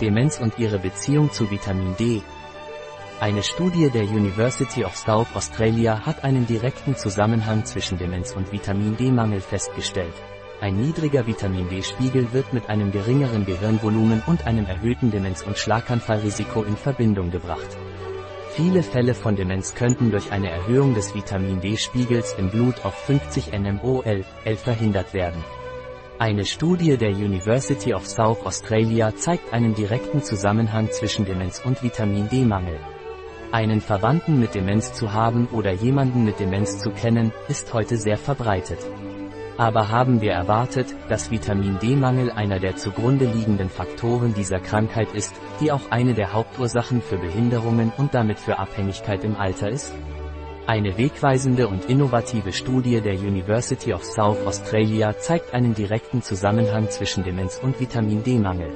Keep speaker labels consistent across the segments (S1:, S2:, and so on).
S1: Demenz und ihre Beziehung zu Vitamin D. Eine Studie der University of South Australia hat einen direkten Zusammenhang zwischen Demenz und Vitamin D-Mangel festgestellt. Ein niedriger Vitamin D-Spiegel wird mit einem geringeren Gehirnvolumen und einem erhöhten Demenz- und Schlaganfallrisiko in Verbindung gebracht. Viele Fälle von Demenz könnten durch eine Erhöhung des Vitamin D-Spiegels im Blut auf 50 nmol, L verhindert werden. Eine Studie der University of South Australia zeigt einen direkten Zusammenhang zwischen Demenz und Vitamin D-Mangel. Einen Verwandten mit Demenz zu haben oder jemanden mit Demenz zu kennen, ist heute sehr verbreitet. Aber haben wir erwartet, dass Vitamin D-Mangel einer der zugrunde liegenden Faktoren dieser Krankheit ist, die auch eine der Hauptursachen für Behinderungen und damit für Abhängigkeit im Alter ist? Eine wegweisende und innovative Studie der University of South Australia zeigt einen direkten Zusammenhang zwischen Demenz und Vitamin D-Mangel.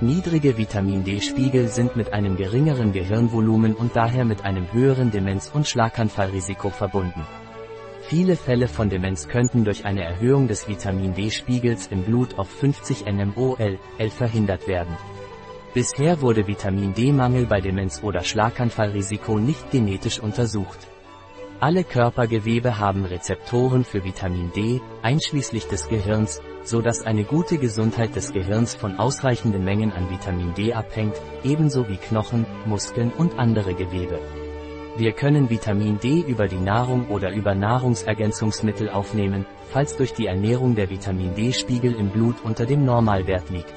S1: Niedrige Vitamin D-Spiegel sind mit einem geringeren Gehirnvolumen und daher mit einem höheren Demenz- und Schlaganfallrisiko verbunden. Viele Fälle von Demenz könnten durch eine Erhöhung des Vitamin D-Spiegels im Blut auf 50 nmol, L verhindert werden. Bisher wurde Vitamin D-Mangel bei Demenz oder Schlaganfallrisiko nicht genetisch untersucht. Alle Körpergewebe haben Rezeptoren für Vitamin D, einschließlich des Gehirns, so dass eine gute Gesundheit des Gehirns von ausreichenden Mengen an Vitamin D abhängt, ebenso wie Knochen, Muskeln und andere Gewebe. Wir können Vitamin D über die Nahrung oder über Nahrungsergänzungsmittel aufnehmen, falls durch die Ernährung der Vitamin D-Spiegel im Blut unter dem Normalwert liegt.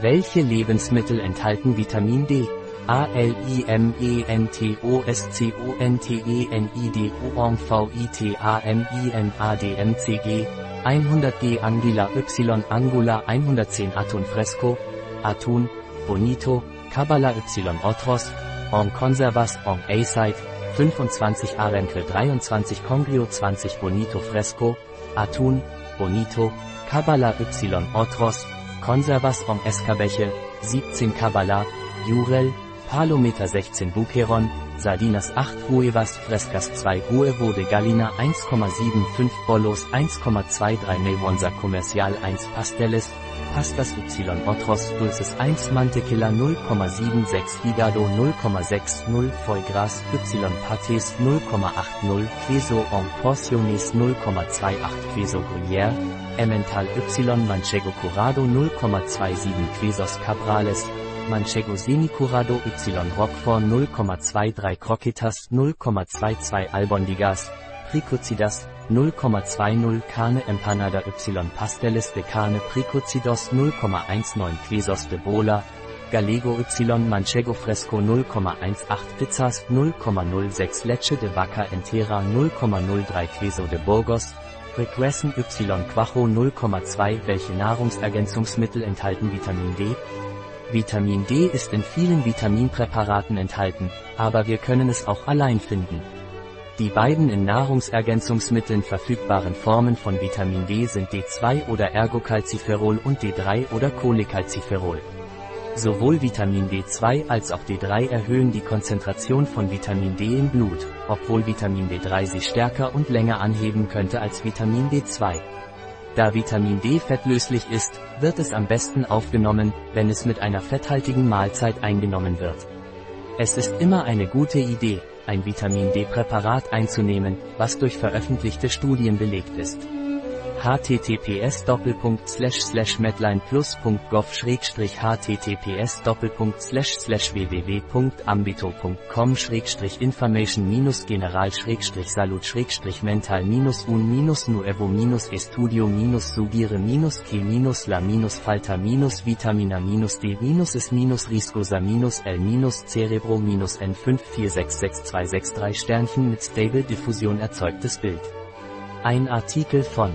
S1: Welche Lebensmittel enthalten Vitamin D? A L I M E N T O S C O N T E N I D O N V I T A M I N A D M C G. 100 G Angila Y Angula 110 Atun Fresco. Atun Bonito Kabbalah Y Otros On Conservas On A-Site 25 Arenkel 23 Congrio 20 Bonito Fresco. Atun Bonito Kabbalah Y Otros Conservas On Escabeche 17 Kabbalah Jurel Palometer 16 Bukeron, Sardinas 8 Huevas Frescas 2 Huevo de Gallina 1,75 Bolos 1,23 Mewonsa Comercial 1 Pasteles, Pastas Y Otros Dulces 1 Mantequilla 0,76 Higado 0,60 Foie Gras Y Patés 0,80 Queso en Porciones 0,28 Queso Gruyère, Emmental Y Manchego Curado 0,27 Quesos Cabrales, Manchego Semicurado Y Roquefort 0,23 Croquetas 0,22 Albondigas, Pricocidas 0,20 Carne Empanada Y Pasteles de Carne Pricocidos 0,19 Quesos de Bola, Gallego Y Manchego Fresco 0,18 Pizzas 0,06 Leche de Vaca Entera 0,03 Queso de Burgos, Regressen Y Quajo 0,2 Welche Nahrungsergänzungsmittel enthalten Vitamin D? Vitamin D ist in vielen Vitaminpräparaten enthalten, aber wir können es auch allein finden. Die beiden in Nahrungsergänzungsmitteln verfügbaren Formen von Vitamin D sind D2 oder Ergocalciferol und D3 oder Cholecalciferol. Sowohl Vitamin D2 als auch D3 erhöhen die Konzentration von Vitamin D im Blut, obwohl Vitamin D3 sie stärker und länger anheben könnte als Vitamin D2. Da Vitamin D fettlöslich ist, wird es am besten aufgenommen, wenn es mit einer fetthaltigen Mahlzeit eingenommen wird. Es ist immer eine gute Idee, ein Vitamin D-Präparat einzunehmen, was durch veröffentlichte Studien belegt ist https medlineplus.gov https www.ambito.com information general salut mental un nuevo estudio sugire ke la falta vitamina d es riscosa l cerebro n546626 Sternchen mit Stable Diffusion erzeugtes Bild. Ein Artikel von